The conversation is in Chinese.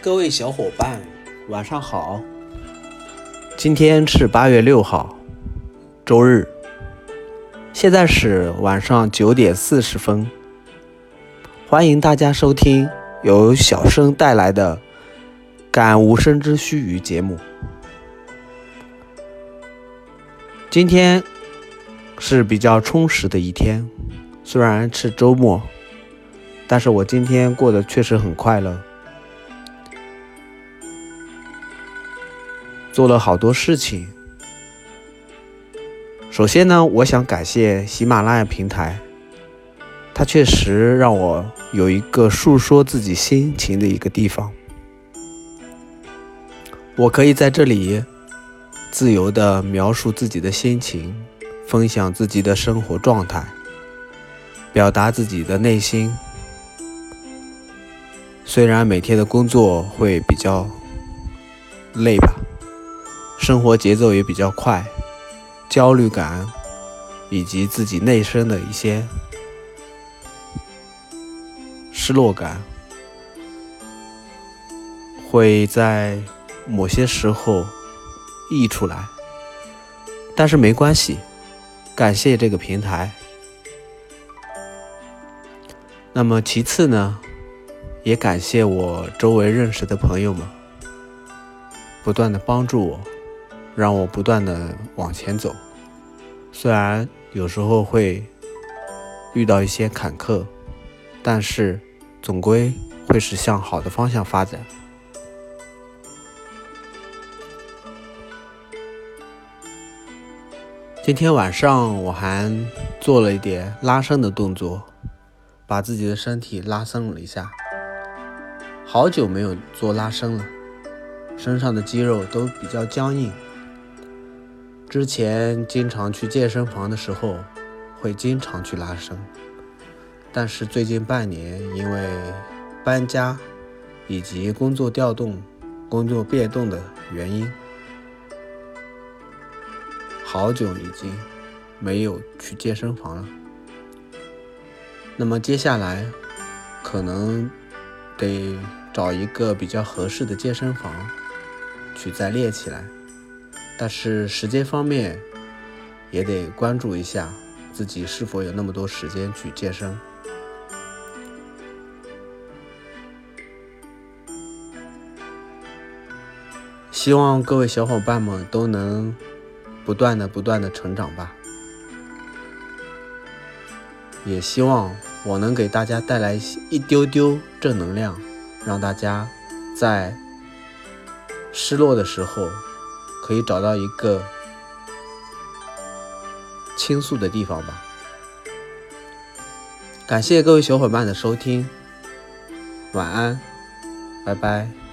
各位小伙伴，晚上好。今天是八月六号，周日。现在是晚上九点四十分。欢迎大家收听由小生带来的《感无声之须臾》节目。今天是比较充实的一天，虽然是周末，但是我今天过得确实很快乐。做了好多事情。首先呢，我想感谢喜马拉雅平台，它确实让我有一个诉说自己心情的一个地方。我可以在这里自由的描述自己的心情，分享自己的生活状态，表达自己的内心。虽然每天的工作会比较累吧。生活节奏也比较快，焦虑感以及自己内生的一些失落感，会在某些时候溢出来。但是没关系，感谢这个平台。那么其次呢，也感谢我周围认识的朋友们，不断的帮助我。让我不断的往前走，虽然有时候会遇到一些坎坷，但是总归会是向好的方向发展。今天晚上我还做了一点拉伸的动作，把自己的身体拉伸了一下，好久没有做拉伸了，身上的肌肉都比较僵硬。之前经常去健身房的时候，会经常去拉伸，但是最近半年因为搬家以及工作调动、工作变动的原因，好久已经没有去健身房了。那么接下来可能得找一个比较合适的健身房去再练起来。但是时间方面，也得关注一下自己是否有那么多时间去健身。希望各位小伙伴们都能不断的、不断的成长吧。也希望我能给大家带来一丢丢正能量，让大家在失落的时候。可以找到一个倾诉的地方吧。感谢各位小伙伴的收听，晚安，拜拜。